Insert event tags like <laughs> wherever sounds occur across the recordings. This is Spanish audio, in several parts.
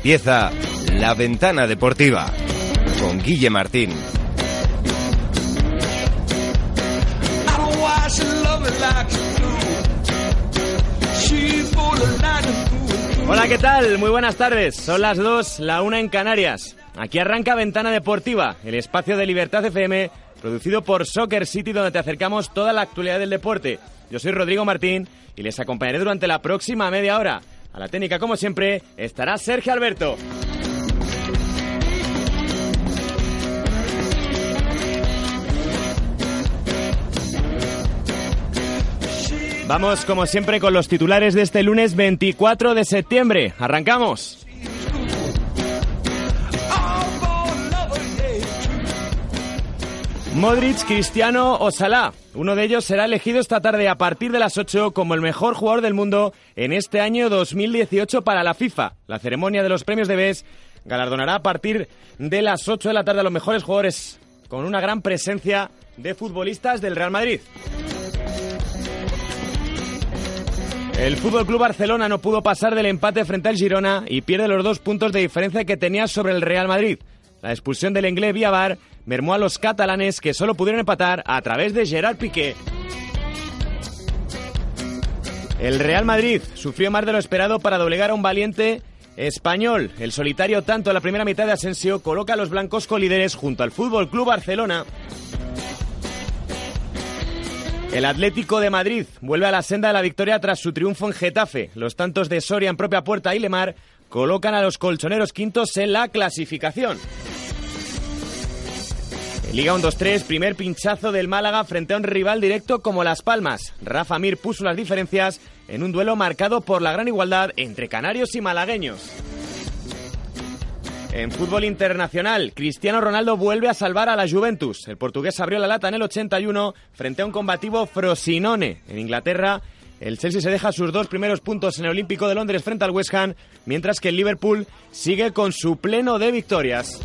Empieza La Ventana Deportiva con Guille Martín. Hola, ¿qué tal? Muy buenas tardes. Son las 2, la 1 en Canarias. Aquí arranca Ventana Deportiva, el espacio de Libertad FM, producido por Soccer City, donde te acercamos toda la actualidad del deporte. Yo soy Rodrigo Martín y les acompañaré durante la próxima media hora. A la técnica, como siempre, estará Sergio Alberto. Vamos, como siempre, con los titulares de este lunes 24 de septiembre. ¡Arrancamos! Modric, Cristiano o Salah. Uno de ellos será elegido esta tarde a partir de las 8 como el mejor jugador del mundo en este año 2018 para la FIFA. La ceremonia de los premios de BES galardonará a partir de las 8 de la tarde a los mejores jugadores con una gran presencia de futbolistas del Real Madrid. El Fútbol Club Barcelona no pudo pasar del empate frente al Girona y pierde los dos puntos de diferencia que tenía sobre el Real Madrid. La expulsión del inglés Viavar mermó a los catalanes que solo pudieron empatar a través de Gerard Piqué. El Real Madrid sufrió más de lo esperado para doblegar a un valiente español. El solitario tanto en la primera mitad de Asensio coloca a los blancos colíderes junto al Fútbol Club Barcelona. El Atlético de Madrid vuelve a la senda de la victoria tras su triunfo en Getafe. Los tantos de Soria en propia puerta y Lemar colocan a los colchoneros quintos en la clasificación. Liga 1-2-3, primer pinchazo del Málaga frente a un rival directo como Las Palmas. Rafa Mir puso las diferencias en un duelo marcado por la gran igualdad entre canarios y malagueños. En fútbol internacional, Cristiano Ronaldo vuelve a salvar a la Juventus. El portugués abrió la lata en el 81 frente a un combativo Frosinone. En Inglaterra, el Chelsea se deja sus dos primeros puntos en el Olímpico de Londres frente al West Ham, mientras que el Liverpool sigue con su pleno de victorias.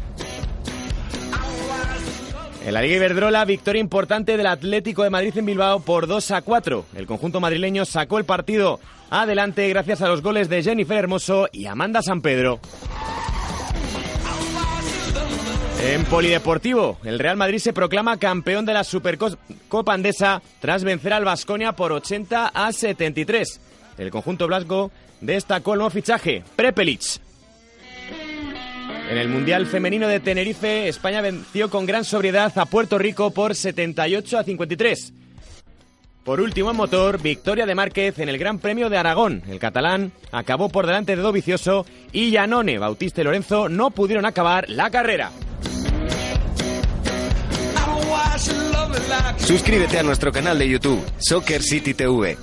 En la Liga Iberdrola, victoria importante del Atlético de Madrid en Bilbao por 2 a 4. El conjunto madrileño sacó el partido adelante gracias a los goles de Jennifer Hermoso y Amanda San Pedro. En Polideportivo, el Real Madrid se proclama campeón de la Supercopa Andesa tras vencer al Vasconia por 80 a 73. El conjunto blasco destacó el nuevo fichaje, Prepelic. En el Mundial Femenino de Tenerife, España venció con gran sobriedad a Puerto Rico por 78 a 53. Por último, en motor, victoria de Márquez en el Gran Premio de Aragón. El catalán acabó por delante de Dovicioso y Yanone, Bautista y Lorenzo no pudieron acabar la carrera. Suscríbete a nuestro canal de YouTube, Soccer City TV.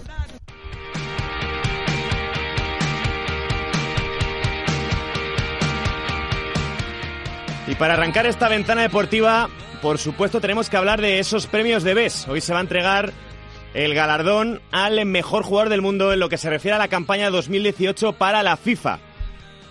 Y para arrancar esta ventana deportiva, por supuesto tenemos que hablar de esos premios de BES. Hoy se va a entregar el galardón al mejor jugador del mundo en lo que se refiere a la campaña 2018 para la FIFA.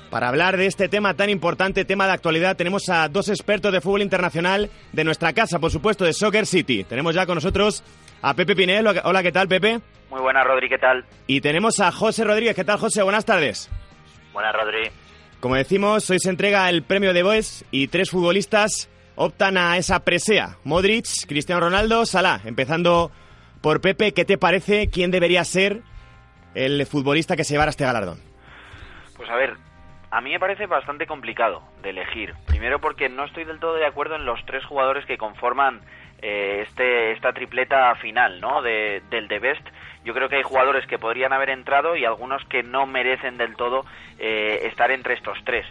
Para hablar de este tema tan importante, tema de actualidad, tenemos a dos expertos de fútbol internacional de nuestra casa, por supuesto, de Soccer City. Tenemos ya con nosotros a Pepe Pinel. Hola, ¿qué tal, Pepe? Muy buenas, Rodri, ¿qué tal? Y tenemos a José Rodríguez. ¿Qué tal, José? Buenas tardes. Buenas, Rodri. Como decimos, hoy se entrega el premio de Boes y tres futbolistas optan a esa presea. Modric, Cristiano Ronaldo, Salah. Empezando por Pepe, ¿qué te parece? ¿Quién debería ser el futbolista que se llevara este galardón? Pues a ver, a mí me parece bastante complicado de elegir. Primero porque no estoy del todo de acuerdo en los tres jugadores que conforman eh, este, esta tripleta final ¿no? De, del The Best. Yo creo que hay jugadores que podrían haber entrado y algunos que no merecen del todo eh, estar entre estos tres.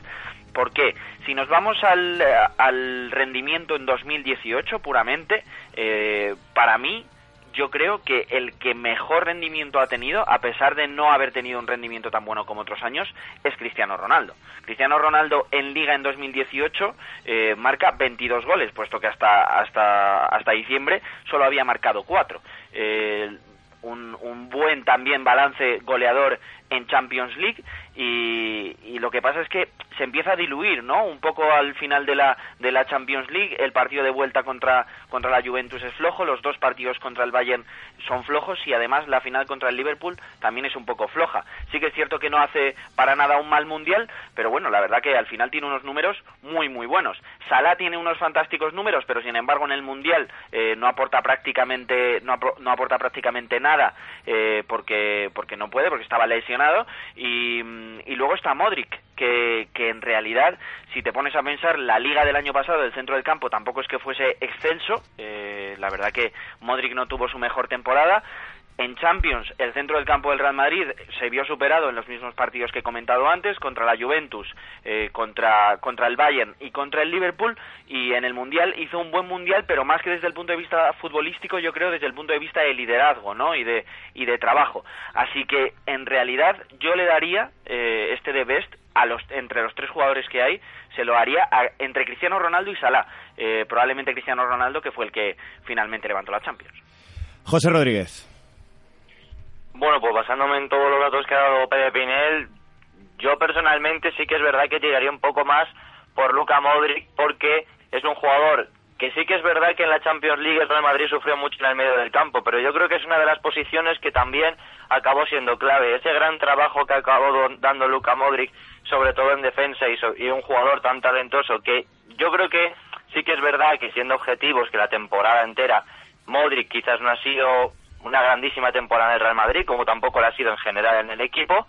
¿Por qué? Si nos vamos al, al rendimiento en 2018 puramente, eh, para mí yo creo que el que mejor rendimiento ha tenido, a pesar de no haber tenido un rendimiento tan bueno como otros años, es Cristiano Ronaldo. Cristiano Ronaldo en Liga en 2018 eh, marca 22 goles, puesto que hasta, hasta, hasta diciembre solo había marcado 4. Eh, un, un, buen también balance goleador en Champions League y, y, lo que pasa es que se empieza a diluir, ¿no? Un poco al final de la, de la Champions League, el partido de vuelta contra, contra la Juventus es flojo, los dos partidos contra el Bayern son flojos y además la final contra el Liverpool también es un poco floja. Sí que es cierto que no hace para nada un mal mundial, pero bueno, la verdad que al final tiene unos números muy, muy buenos. Salah tiene unos fantásticos números, pero sin embargo en el mundial eh, no aporta prácticamente, no, no aporta prácticamente nada eh, porque, porque no puede, porque estaba lesionado. Y luego está Modric, que, en realidad, si te pones a pensar, la liga del año pasado del centro del campo tampoco es que fuese excelso. Eh, la verdad que Modric no tuvo su mejor temporada. En Champions, el centro del campo del Real Madrid se vio superado en los mismos partidos que he comentado antes, contra la Juventus, eh, contra, contra el Bayern y contra el Liverpool, y en el Mundial hizo un buen Mundial, pero más que desde el punto de vista futbolístico, yo creo desde el punto de vista de liderazgo ¿no? y, de, y de trabajo. Así que, en realidad, yo le daría eh, este de Best a los, entre los tres jugadores que hay, se lo haría entre Cristiano Ronaldo y Salah. Eh, probablemente Cristiano Ronaldo, que fue el que finalmente levantó la Champions. José Rodríguez. Bueno, pues basándome en todos los datos que ha dado Pepe Pinel, yo personalmente sí que es verdad que tiraría un poco más por Luca Modric porque es un jugador que sí que es verdad que en la Champions League el Real Madrid sufrió mucho en el medio del campo, pero yo creo que es una de las posiciones que también acabó siendo clave. Ese gran trabajo que acabó dando Luca Modric, sobre todo en defensa y, y un jugador tan talentoso que yo creo que sí que es verdad que siendo objetivos que la temporada entera Modric quizás no ha sido una grandísima temporada en el Real Madrid, como tampoco lo ha sido en general en el equipo,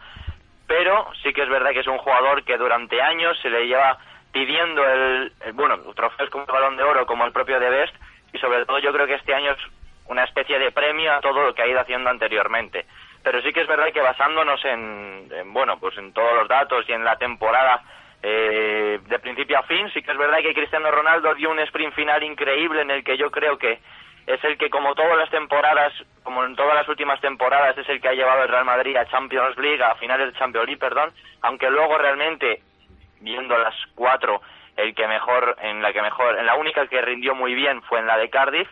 pero sí que es verdad que es un jugador que durante años se le lleva pidiendo el, bueno, trofeos como el Balón de Oro, como el propio de Best, y sobre todo yo creo que este año es una especie de premio a todo lo que ha ido haciendo anteriormente. Pero sí que es verdad que basándonos en, bueno, pues en todos los datos y en la temporada eh, de principio a fin, sí que es verdad que Cristiano Ronaldo dio un sprint final increíble en el que yo creo que es el que como todas las temporadas, como en todas las últimas temporadas, es el que ha llevado el Real Madrid a Champions League, a finales de Champions League, perdón, aunque luego realmente, viendo las cuatro, el que mejor, en la que mejor, en la única que rindió muy bien fue en la de Cardiff,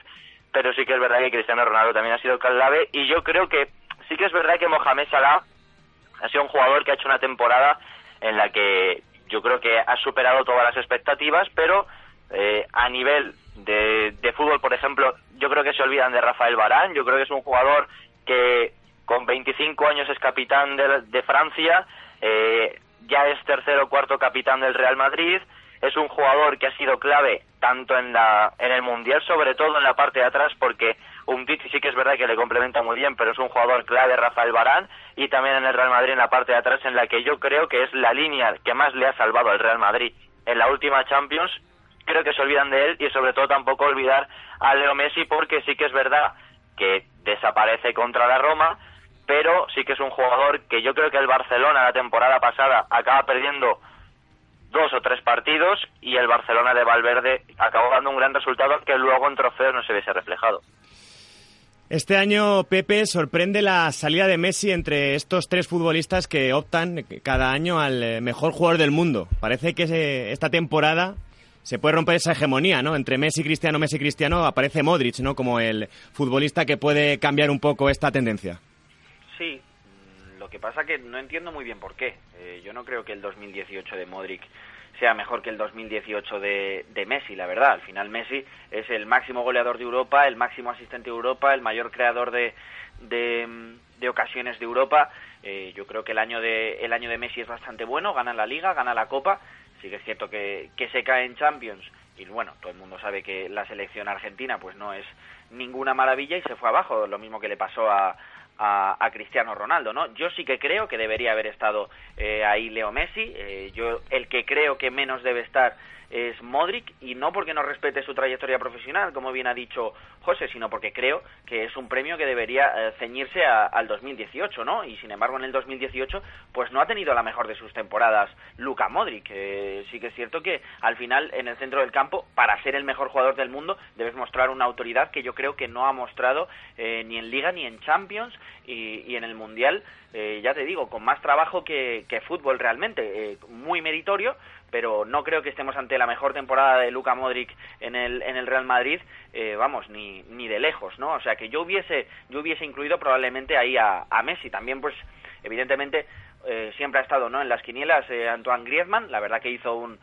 pero sí que es verdad que Cristiano Ronaldo también ha sido clave y yo creo que sí que es verdad que Mohamed Salah ha sido un jugador que ha hecho una temporada en la que yo creo que ha superado todas las expectativas, pero eh, a nivel de, de, fútbol, por ejemplo, yo creo que se olvidan de Rafael Barán, yo creo que es un jugador que con 25 años es capitán de, de Francia, eh, ya es tercero o cuarto capitán del Real Madrid, es un jugador que ha sido clave tanto en, la, en el Mundial, sobre todo en la parte de atrás, porque un Titi sí que es verdad que le complementa muy bien, pero es un jugador clave Rafael Barán, y también en el Real Madrid en la parte de atrás, en la que yo creo que es la línea que más le ha salvado al Real Madrid en la última Champions creo que se olvidan de él y sobre todo tampoco olvidar a Leo Messi porque sí que es verdad que desaparece contra la Roma, pero sí que es un jugador que yo creo que el Barcelona la temporada pasada acaba perdiendo dos o tres partidos y el Barcelona de Valverde acabó dando un gran resultado que luego en trofeos no se hubiese reflejado. Este año, Pepe, sorprende la salida de Messi entre estos tres futbolistas que optan cada año al eh, mejor jugador del mundo. Parece que esta temporada se puede romper esa hegemonía, ¿no? Entre Messi, Cristiano, Messi, Cristiano, aparece Modric, ¿no? Como el futbolista que puede cambiar un poco esta tendencia. Sí, lo que pasa que no entiendo muy bien por qué. Eh, yo no creo que el 2018 de Modric sea mejor que el 2018 de, de, Messi, la verdad. Al final Messi es el máximo goleador de Europa, el máximo asistente de Europa, el mayor creador de, de, de ocasiones de Europa. Eh, yo creo que el año de el año de Messi es bastante bueno, gana la Liga, gana la Copa sí que es cierto que, que se cae en Champions y bueno, todo el mundo sabe que la selección argentina pues no es ninguna maravilla y se fue abajo, lo mismo que le pasó a, a, Cristiano Ronaldo, ¿no? Yo sí que creo que debería haber estado eh, ahí Leo Messi, eh, yo el que creo que menos debe estar es Modric y no porque no respete su trayectoria profesional, como bien ha dicho José, sino porque creo que es un premio que debería eh, ceñirse al 2018, ¿no? Y sin embargo en el 2018 pues no ha tenido la mejor de sus temporadas Luka Modric. sí que es cierto que al final en el centro del campo para ser el mejor jugador del mundo debes mostrar una autoridad que yo creo que no ha mostrado eh, ni en Liga ni en Champions y, y en el Mundial, eh, ya te digo, con más trabajo que, que fútbol realmente, muy meritorio pero no creo que estemos ante la mejor temporada de Luka Modric en el, en el Real Madrid, eh, vamos, ni, ni de lejos, ¿no? O sea, que yo hubiese, yo hubiese incluido probablemente ahí a, a Messi. También, pues, evidentemente eh, siempre ha estado ¿no? en las quinielas eh, Antoine Griezmann, la verdad que hizo un...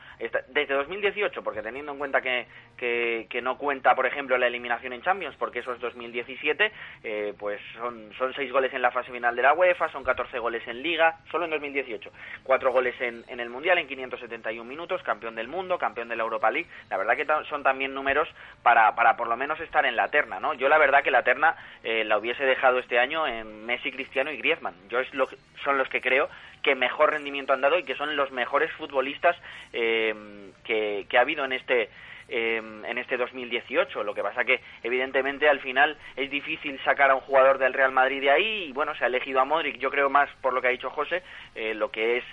Desde 2018, porque teniendo en cuenta que, que, no cuenta, por ejemplo, la eliminación en Champions, porque eso es 2017, eh, pues son, son seis goles en la fase final de la UEFA, son 14 goles en Liga, solo en 2018, cuatro goles en, en el Mundial en 571 minutos, campeón del mundo, campeón de la Europa League, la verdad que son también números para, para por lo menos estar en la terna, ¿no? Yo la verdad que la terna la hubiese dejado este año en Messi, Cristiano y Griezmann, yo es lo, son los que creo que mejor rendimiento han dado y que son los mejores futbolistas eh, que, ha habido en este eh, en este 2018. Lo que pasa que, evidentemente, al final es difícil sacar a un jugador del Real Madrid de ahí y, bueno, se ha elegido a Modric. Yo creo más, por lo que ha dicho José, eh, lo que es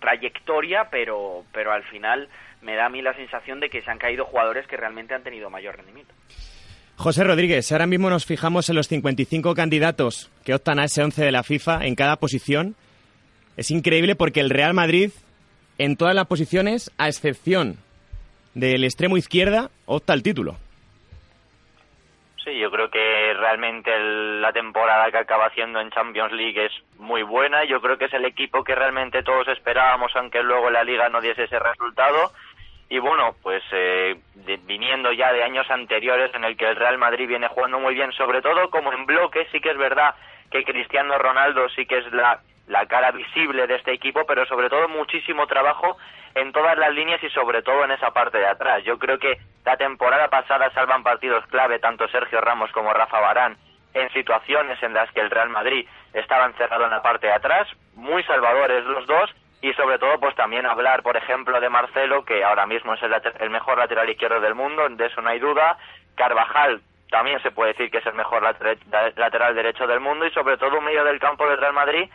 trayectoria, pero, pero al final me da a mí la sensación de que se han caído jugadores que realmente han tenido mayor rendimiento. José Rodríguez, ahora mismo nos fijamos en los 55 candidatos que optan a ese 11 de la FIFA en cada posición es increíble porque el Real Madrid, en todas las posiciones, a excepción del extremo izquierda, opta al título. Sí, yo creo que realmente la temporada que acaba haciendo en Champions League es muy buena. Yo creo que es el equipo que realmente todos esperábamos, aunque luego la liga no diese ese resultado. Y bueno, pues eh, viniendo ya de años anteriores en el que el Real Madrid viene jugando muy bien, sobre todo como en bloque, sí que es verdad que Cristiano Ronaldo sí que es la la cara visible de este equipo, pero sobre todo muchísimo trabajo en todas las líneas y sobre todo en esa parte de atrás. Yo creo que la temporada pasada salvan partidos clave tanto Sergio Ramos como Rafa Barán en situaciones en las que el Real Madrid estaba encerrado en la parte de atrás, muy salvadores los dos y sobre todo pues también hablar por ejemplo de Marcelo que ahora mismo es el, mejor lateral izquierdo del mundo, de eso no hay duda, Carvajal también se puede decir que es el mejor lateral derecho del mundo y sobre todo un medio del campo del Real Madrid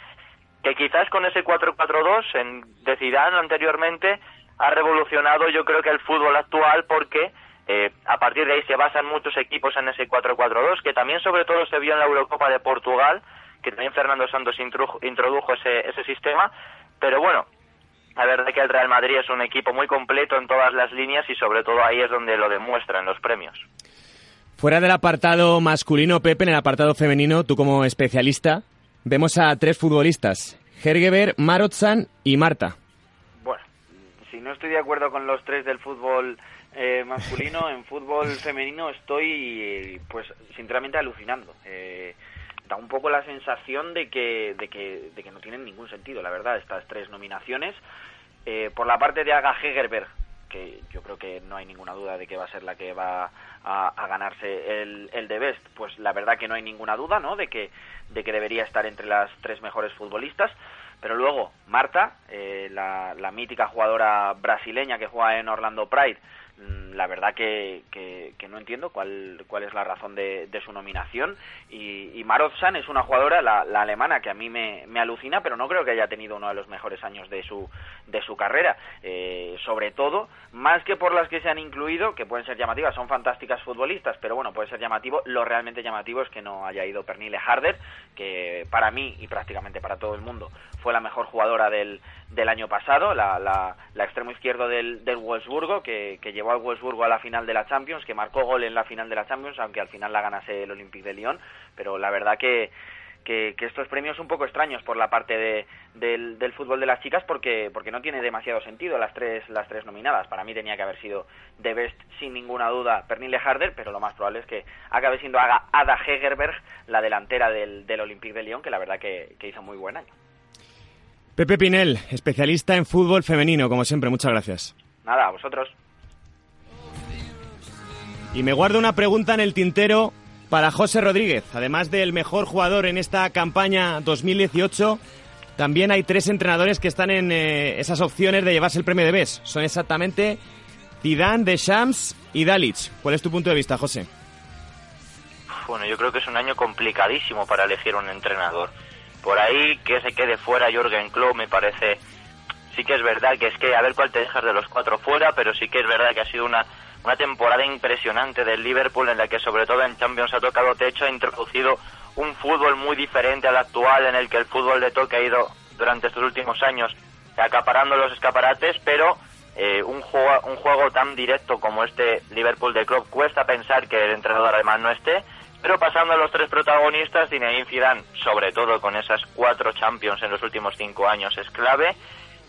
que quizás con ese 4-4-2 en, de Zidane anteriormente ha revolucionado yo creo que el fútbol actual porque eh, a partir de ahí se basan muchos equipos en ese 4-4-2 que también sobre todo se vio en la Eurocopa de Portugal que también Fernando Santos introdujo ese, ese sistema pero bueno la verdad que el Real Madrid es un equipo muy completo en todas las líneas y sobre todo ahí es donde lo demuestra en los premios. Fuera del apartado masculino, Pepe, en el apartado femenino, tú como especialista, vemos a tres futbolistas, Hergeber, Marotzan y Marta. Bueno, si no estoy de acuerdo con los tres del fútbol eh, masculino, <laughs> en fútbol femenino estoy, pues, sinceramente alucinando. Eh, da un poco la sensación de que, de que, de que no tienen ningún sentido, la verdad, estas tres nominaciones. Eh, por la parte de Aga Hegerberg, que yo creo que no hay ninguna duda de que va a ser la que va a, ganarse el, el de Best, pues la verdad que no hay ninguna duda, ¿no? De que, de que debería estar entre las tres mejores futbolistas. Pero luego, Marta, eh, la, la mítica jugadora brasileña que juega en Orlando Pride, Mm, la verdad que, que, no entiendo cuál, cuál es la razón de, su nominación. Y, y es una jugadora, la, alemana, que a mí me, me, alucina, pero no creo que haya tenido uno de los mejores años de su, de su carrera. Eh, sobre todo, más que por las que se han incluido, que pueden ser llamativas, son fantásticas futbolistas, pero bueno, puede ser llamativo. Lo realmente llamativo es que no haya ido Pernille Harder, que para mí y prácticamente para todo el mundo fue la mejor jugadora del, del año pasado, la, la, la extremo izquierdo del, del Wolfsburgo, que, que llevó al Wolfsburgo a la final de la Champions, que marcó gol en la final de la Champions, aunque al final la ganase el Olympique de Lyon, pero la verdad que, que, estos premios un poco extraños por la parte de, del, del, fútbol de las chicas porque porque no tiene demasiado sentido las tres las tres nominadas para mí tenía que haber sido de best sin ninguna duda Pernille Harder pero lo más probable es que acabe siendo Ada Hegerberg la delantera del, del Olympique de Lyon que la verdad que, que hizo muy buen año Pepe Pinel, especialista en fútbol femenino, como siempre, muchas gracias. Nada, a vosotros. Y me guardo una pregunta en el tintero para José Rodríguez. Además del mejor jugador en esta campaña 2018, también hay tres entrenadores que están en eh, esas opciones de llevarse el premio de BES. Son exactamente Zidane, Deschamps y Dalic. ¿Cuál es tu punto de vista, José? Bueno, yo creo que es un año complicadísimo para elegir un entrenador por ahí que se quede fuera Jürgen Klopp me parece sí que es verdad que es que a ver cuál te dejas de los cuatro fuera pero sí que es verdad que ha sido una una temporada impresionante del Liverpool en la que sobre todo en Champions ha tocado techo ha introducido un fútbol muy diferente al actual en el que el fútbol de toque ha ido durante estos últimos años acaparando los escaparates pero eh, un, juego, un juego tan directo como este Liverpool de Klopp cuesta pensar que el entrenador además no esté Pero pasando a los tres protagonistas, Zinedine Zidane, sobre todo con esas cuatro Champions en los últimos cinco años, es clave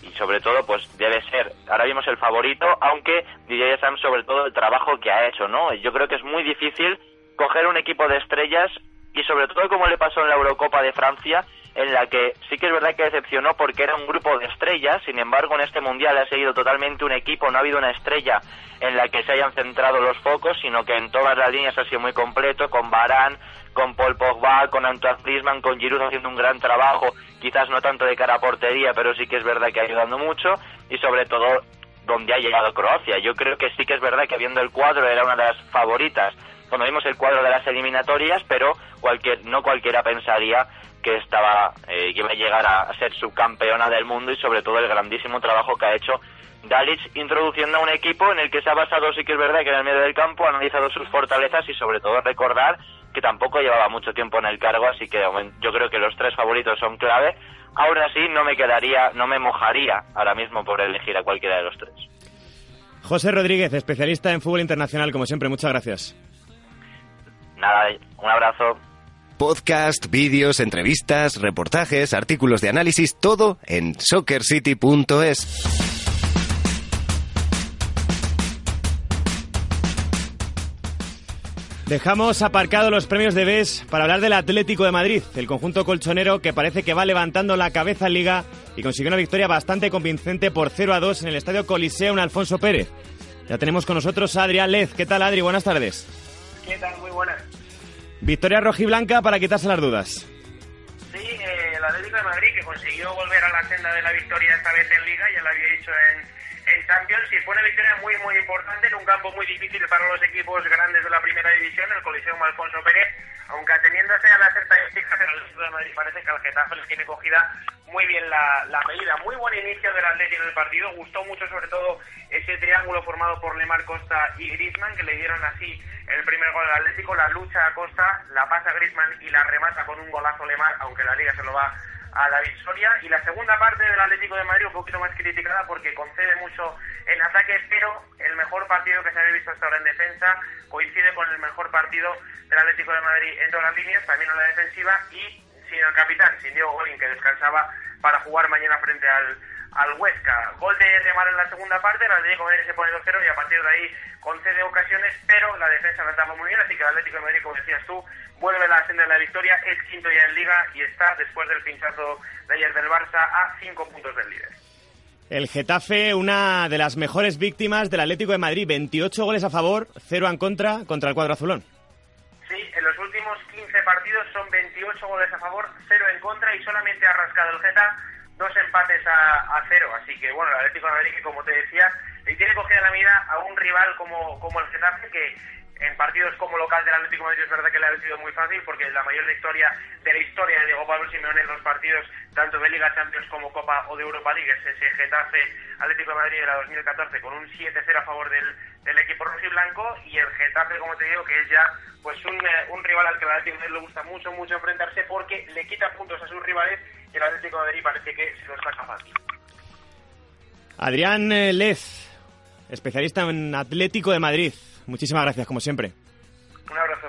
y sobre todo pues debe ser ahora vimos el favorito aunque Didier Sam sobre todo el trabajo que ha hecho no yo creo que es muy difícil coger un equipo de estrellas y sobre todo como le pasó en la Eurocopa de Francia en la que sí que es verdad que decepcionó porque era un grupo de estrellas, sin embargo en este mundial ha seguido totalmente un equipo, no ha habido una estrella en la que se hayan centrado los focos, sino que en todas las líneas ha sido muy completo, con Barán, con Paul Pogba, con Antoine Griezmann, con Giroud haciendo un gran trabajo, quizás no tanto de cara a portería, pero sí que es verdad que ayudando mucho y sobre todo donde ha llegado Croacia. Yo creo que sí que es verdad que viendo el cuadro era una de las favoritas cuando vimos el cuadro de las eliminatorias, pero cualquier, no cualquiera pensaría que estaba eh, que iba a llegar a ser subcampeona del mundo y sobre todo el grandísimo trabajo que ha hecho Dalic introduciendo a un equipo en el que se ha basado, sí que es verdad, que en el medio del campo ha analizado sus fortalezas y sobre todo recordar que tampoco llevaba mucho tiempo en el cargo, así que yo creo que los tres favoritos son clave. Aún así, no me quedaría, no me mojaría ahora mismo por elegir a cualquiera de los tres. José Rodríguez, especialista en fútbol internacional, como siempre, muchas gracias. Nada, un abrazo. Podcast, vídeos, entrevistas, reportajes, artículos de análisis, todo en soccercity.es. Dejamos aparcados los premios de BES para hablar del Atlético de Madrid, el conjunto colchonero que parece que va levantando la cabeza en Liga y consiguió una victoria bastante convincente por 0 a 2 en el Estadio Coliseo en Alfonso Pérez. Ya tenemos con nosotros a Adrián Lez. ¿Qué tal, Adri? Buenas tardes. ¿Qué tal? Muy buenas. Victoria rojiblanca para quitarse las dudas. Sí, eh, el Atlético de Madrid que consiguió volver a la senda de la victoria esta vez en Liga, ya lo había dicho en, en Champions, y fue una victoria muy, muy importante en un campo muy difícil para los equipos grandes de la primera división, el Coliseo Alfonso Pérez, aunque ateniéndose a las estadísticas, el Atlético de Madrid parece que al Getafe les tiene cogida muy bien la, medida. Muy buen inicio del Atlético en el partido, gustó mucho sobre todo ese triángulo formado por Lemar Costa y Griezmann, que le dieron así el primer gol al Atlético, la lucha a Costa, la pasa Griezmann y la remata con un golazo Lemar, aunque la liga se lo va a David Soria. Y la segunda parte del Atlético de Madrid un poquito más criticada porque concede mucho en ataque, pero el mejor partido que se había visto hasta ahora en defensa coincide con el mejor partido del Atlético de Madrid en todas las líneas, también en la defensiva y sin el capitán, sin Diego Golin, que descansaba para jugar mañana frente al al Huesca. Gol de Remar en la segunda parte, el Atlético de Madrid se pone 2-0 y a partir de ahí concede ocasiones, pero la defensa no estaba muy bien, así que el Atlético de Madrid, como decías tú, vuelve a la senda de la victoria, es quinto ya en Liga y está, después del pinchazo de ayer del Barça, a cinco puntos del líder. El Getafe, una de las mejores víctimas del Atlético de Madrid, 28 goles a favor, 0 en contra contra el cuadro azulón. Sí, en los últimos 15 partidos son 28 goles a favor, 0 en contra y solamente ha rascado el Getafe dos empates a, cero. Así que, bueno, el Atlético de Madrid, que como te decía, le tiene cogida la mira a un rival como, como el Getafe, que en partidos como local del Atlético de Madrid es verdad que le ha sido muy fácil porque la mayor victoria de la historia de Diego Pablo Simeone en los partidos tanto de Liga Champions como Copa o de Europa League es ese Getafe Atlético de Madrid de la 2014 con un 7-0 a favor del, equipo blanco y el Getafe como te digo que es ya pues un, eh, un rival al que el Atlético de Madrid le gusta mucho mucho enfrentarse porque le quita puntos a sus rivales el Atlético de Madrid parece que se los saca fácil Adrián eh, Lez especialista en Atlético de Madrid Muchísimas gracias, como siempre. Un abrazo.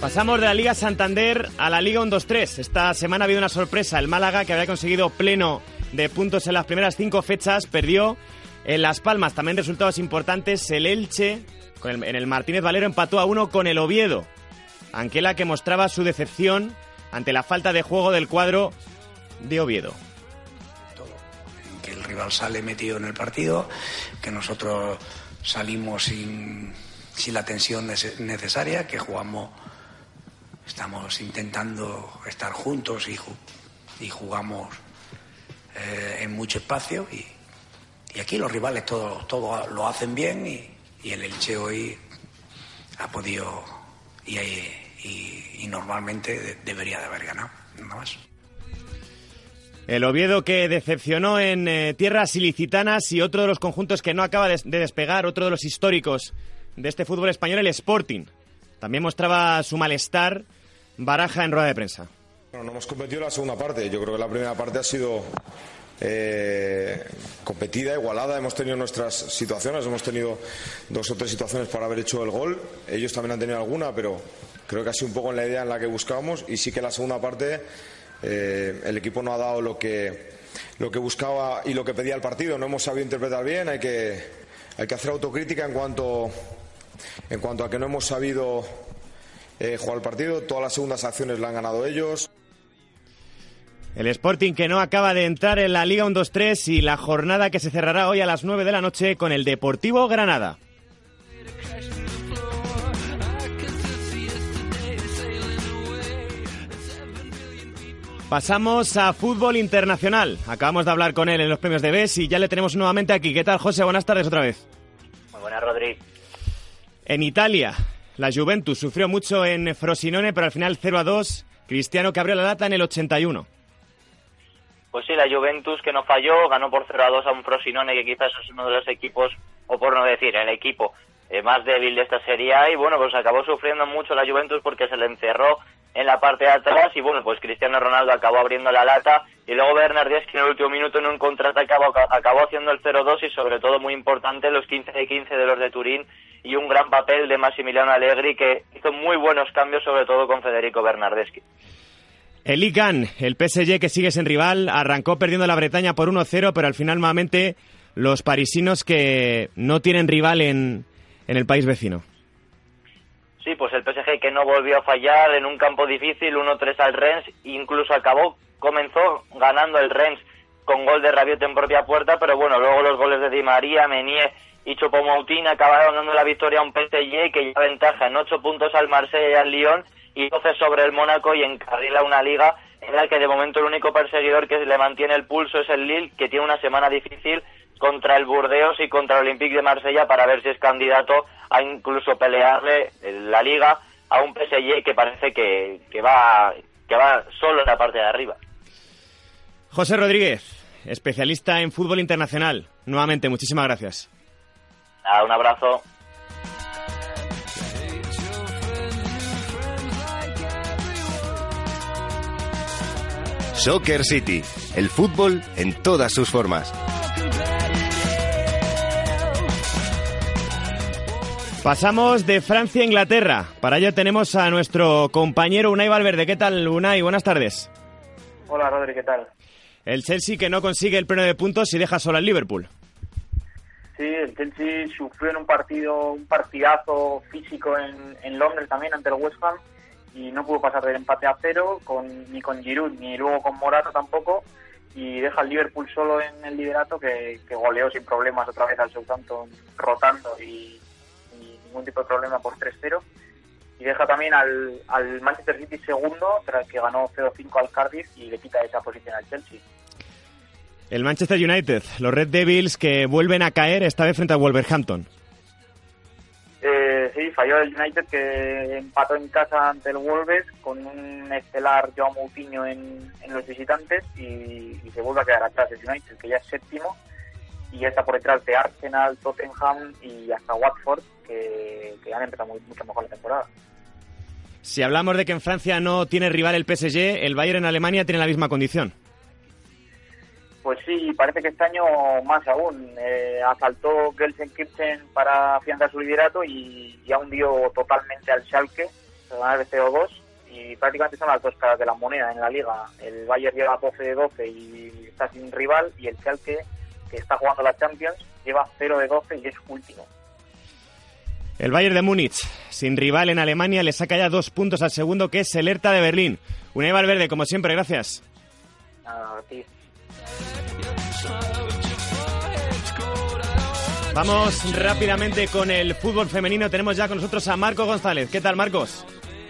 Pasamos de la Liga Santander a la Liga 1-2-3. Esta semana ha habido una sorpresa. El Málaga, que había conseguido pleno de puntos en las primeras cinco fechas, perdió en Las Palmas. También resultados importantes. El Elche, en el Martínez Valero, empató a uno con el Oviedo. Anquela que mostraba su decepción ante la falta de juego del cuadro de Oviedo rival sale metido en el partido, que nosotros salimos sin, sin la tensión necesaria, que jugamos, estamos intentando estar juntos y, y jugamos eh, en mucho espacio y, y, aquí los rivales todo, todo lo hacen bien y, y el Elche hoy ha podido y, y normalmente debería de haber ganado, nada más. El Oviedo que decepcionó en eh, tierras ilicitanas y otro de los conjuntos que no acaba de, despegar, otro de los históricos de este fútbol español, el Sporting. También mostraba su malestar Baraja en rueda de prensa. no hemos competido la segunda parte. Yo creo que la primera parte ha sido eh, competida, igualada. Hemos tenido nuestras situaciones, hemos tenido dos o tres situaciones para haber hecho el gol. Ellos también han tenido alguna, pero creo que ha sido un poco en la idea en la que buscábamos. Y sí que la segunda parte eh, el equipo no ha dado lo que, lo que buscaba y lo que pedía el partido. No hemos sabido interpretar bien. Hay que, hay que hacer autocrítica en cuanto, en cuanto a que no hemos sabido eh, jugar el partido. Todas las segundas acciones la han ganado ellos. El Sporting que no acaba de entrar en la Liga 1-2-3 y la jornada que se cerrará hoy a las 9 de la noche con el Deportivo Granada. Pasamos a fútbol internacional. Acabamos de hablar con él en los premios de BES y ya le tenemos nuevamente aquí. ¿Qué tal, José? Buenas tardes otra vez. Muy buenas, Rodri. En Italia, la Juventus sufrió mucho en Frosinone, pero al final 0 a 2. Cristiano que abrió la lata en el 81. Pues sí, la Juventus que no falló, ganó por 0 a 2 a un Frosinone que quizás es uno de los equipos, o por no decir, el equipo eh, más débil de esta serie A. Y bueno, pues acabó sufriendo mucho la Juventus porque se le encerró en la parte de atrás y bueno, pues Cristiano Ronaldo acabó abriendo la lata y luego Bernardeschi en el último minuto en un contraataque acabó, acabó haciendo el 0-2 y sobre todo muy importante los 15 de 15 de los de Turín y un gran papel de Massimiliano Allegri que hizo muy buenos cambios sobre todo con Federico Bernardeschi. El ICAN, el PSG que sigue sin rival, arrancó perdiendo la Bretaña por 1-0, pero al final nuevamente los parisinos que no tienen rival en, en el país vecino. Sí, pues el PSG que no volvió a fallar en un campo difícil, 1-3 al Rennes, incluso acabó, comenzó ganando el Rennes con gol de Rabiot en propia puerta, pero bueno, luego los goles de Di María, Menier y Choupo-Moting acabaron dando la victoria a un PSG que ya ventaja en 8 puntos al Marsella y al Lyon y 12 sobre el Mónaco y encarrila una liga en la que de momento el único perseguidor que le mantiene el pulso es el Lille, que tiene una semana difícil contra el Burdeos y contra el Olympique de Marsella para ver si es candidato a incluso pelearle la liga a un PSG que parece que, que, va, que va solo en la parte de arriba. José Rodríguez, especialista en fútbol internacional. Nuevamente, muchísimas gracias. Nada, un abrazo. Soccer City, el fútbol en todas sus formas. Pasamos de Francia a Inglaterra. Para ello tenemos a nuestro compañero Unai Valverde. ¿Qué tal, Unai? Buenas tardes. Hola, Rodri, ¿qué tal? El Chelsea que no consigue el pleno de puntos y deja solo al Liverpool. Sí, el Chelsea sufrió en un partido, un partidazo físico en, en Londres también ante el West Ham y no pudo pasar del empate a cero con, ni con Giroud ni luego con Morata tampoco y deja al Liverpool solo en el liderato que, goleó sin problemas otra vez al Southampton rotando y ningún tipo de problema por 3-0. Y deja también al, al Manchester City segundo, tras que ganó 0-5 al Cardiff y le quita esa posición al Chelsea. El Manchester United, los Red Devils que vuelven a caer esta vez frente al Wolverhampton. Eh, sí, falló el United que empató en casa ante el Wolves con un estelar Joao Moutinho en, en los visitantes y, y, se vuelve a quedar atrás el United, que ya es séptimo y ya está por detrás de Arsenal, Tottenham y hasta Watford, que, que han empezado muy, mucho mejor la temporada. Si hablamos de que en Francia no tiene rival el PSG, el Bayern en Alemania tiene la misma condición. Pues sí, parece que este año más aún. Eh, asaltó Gelsenkirchen para afianzar su liderato y ya hundió totalmente al Schalke, ganar el CO2 y prácticamente son las dos caras de la moneda en la liga. El Bayern lleva 12 de 12 y está sin rival y el Schalke, que está jugando la Champions, lleva 0 de 12 y es último. El Bayern de Múnich, sin rival en Alemania, le saca ya dos puntos al segundo, que es el Hertha de Berlín. Unai Valverde, como siempre, gracias. A ti. Vamos rápidamente con el fútbol femenino. Tenemos ya con nosotros a Marco González. ¿Qué tal, Marcos?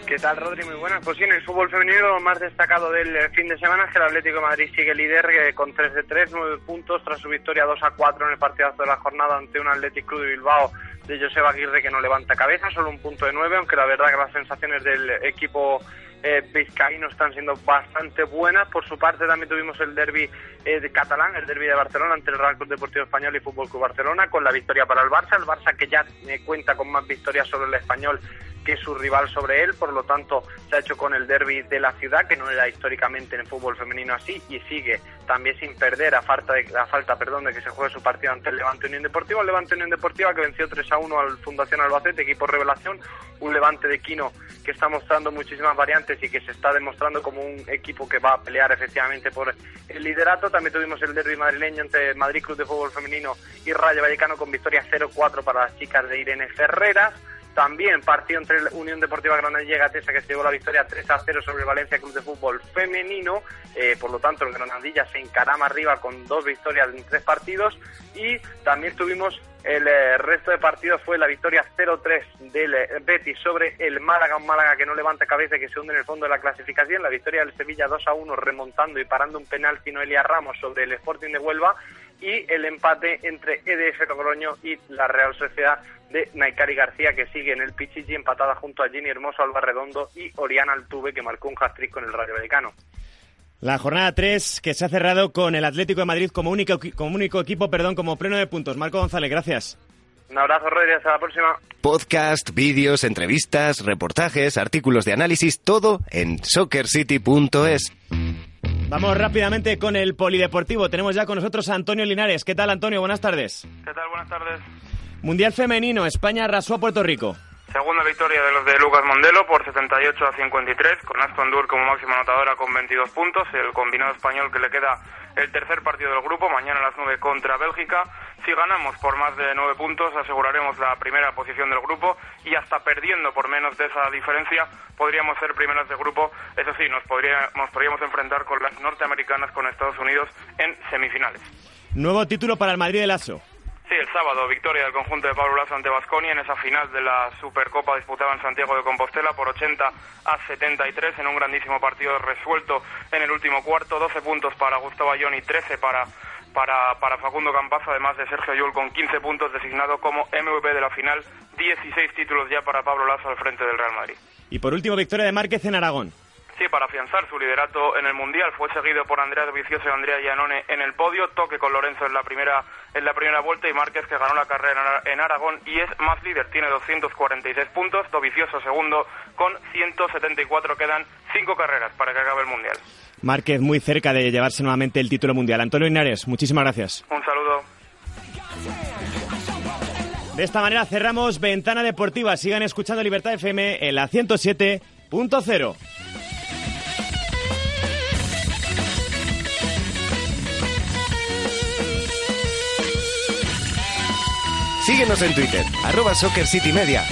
¿Qué tal, Rodri? Muy buenas. Pues sí, en el fútbol femenino lo más destacado del fin de semana es que el Atlético de Madrid sigue líder eh, con 3 de 3, 9 puntos tras su victoria 2 a 4 en el partidazo de la jornada ante un Atlético Club de Bilbao de Joseba Aguirre que no levanta cabeza, solo un punto de 9, aunque la verdad que las sensaciones del equipo eh, vizcaíno están siendo bastante buenas. Por su parte también tuvimos el derby eh, de catalán, el derby de Barcelona ante el Real Club Deportivo Español y Fútbol Club Barcelona, con la victoria para el Barça, el Barça que ya eh, cuenta con más victorias sobre el español que su rival sobre él, por lo tanto se ha hecho con el derby de la ciudad, que no era históricamente en el fútbol femenino así, y sigue también sin perder a falta de, a falta perdón, de que se juegue su partido ante el Levante Unión Deportiva, el Levante Unión Deportiva que venció 3 a 1 al Fundación Albacete, equipo revelación, un Levante de Quino que está mostrando muchísimas variantes y que se está demostrando como un equipo que va a pelear efectivamente por el liderato. También tuvimos el derby madrileño entre Madrid Club de Fútbol Femenino y Rayo Vallecano con victoria 0-4 para las chicas de Irene Ferreras. También partido entre Unión Deportiva Granada y Gatesa que se llevó la victoria 3 a 0 sobre Valencia Club de Fútbol Femenino. Eh, por lo tanto, el Granadilla se encarama arriba con dos victorias en tres partidos. Y también tuvimos el eh, resto de partidos fue la victoria 0-3 del eh, Betis sobre el Málaga, un Málaga que no levanta cabeza y que se hunde en el fondo de la clasificación. La victoria del Sevilla 2-1 remontando y parando un penal Noelia Ramos sobre el Sporting de Huelva y el empate entre EDF Logroño y la Real Sociedad de Naikari García, que sigue en el Pichichi empatada junto a Ginny Hermoso, Alba Redondo y Oriana Altuve, que marcó un hat-trick con el Rayo Vallecano. La jornada 3 que se ha cerrado con el Atlético de Madrid como único, como único equipo, perdón, como pleno de puntos. Marco González, gracias. Un abrazo, Roy, hasta la próxima. Podcast, vídeos, entrevistas, reportajes, artículos de análisis, todo en soccercity.es. Vamos rápidamente con el polideportivo. Tenemos ya con nosotros a Antonio Linares. ¿Qué tal, Antonio? Buenas tardes. ¿Qué tal? Buenas tardes. Mundial femenino. España arrasó a Puerto Rico. Segunda victoria de los de Lucas Mondelo por 78 a 53, con Aston Dur como máxima anotadora con 22 puntos. El combinado español que le queda el tercer partido del grupo, mañana a las 9 contra Bélgica. Si ganamos por más de 9 puntos, aseguraremos la primera posición del grupo y hasta perdiendo por menos de esa diferencia, podríamos ser primeras de grupo. Eso sí, nos, nos podríamos enfrentar con las norteamericanas, con Estados Unidos, en semifinales. Nuevo título para el Madrid de Lazo. Sí, el sábado, victoria del conjunto de Pablo Lazo ante Basconia en esa final de la Supercopa disputada en Santiago de Compostela por 80 a 73 en un grandísimo partido resuelto en el último cuarto. 12 puntos para Gustavo Ayón y 13 para, para, para Facundo Campazo, además de Sergio Yul con 15 puntos designado como MVP de la final. 16 títulos ya para Pablo Lazo al frente del Real Madrid. Y por último, victoria de Márquez en Aragón. Sí, para afianzar su liderato en el Mundial. Fue seguido por Andrea Vicioso y Andrea Giannone en el podio. Toque con Lorenzo en la primera, en la primera vuelta y Márquez que ganó la carrera en Aragón y es más líder. Tiene 246 puntos. Dovicioso segundo con 174. Quedan cinco carreras para que acabe el Mundial. Márquez muy cerca de llevarse nuevamente el título mundial. Antonio Inares, muchísimas gracias. Un saludo. De esta manera cerramos Ventana Deportiva. Sigan escuchando Libertad FM en la 107.0. Síguenos en Twitter, arroba Soccer City Media.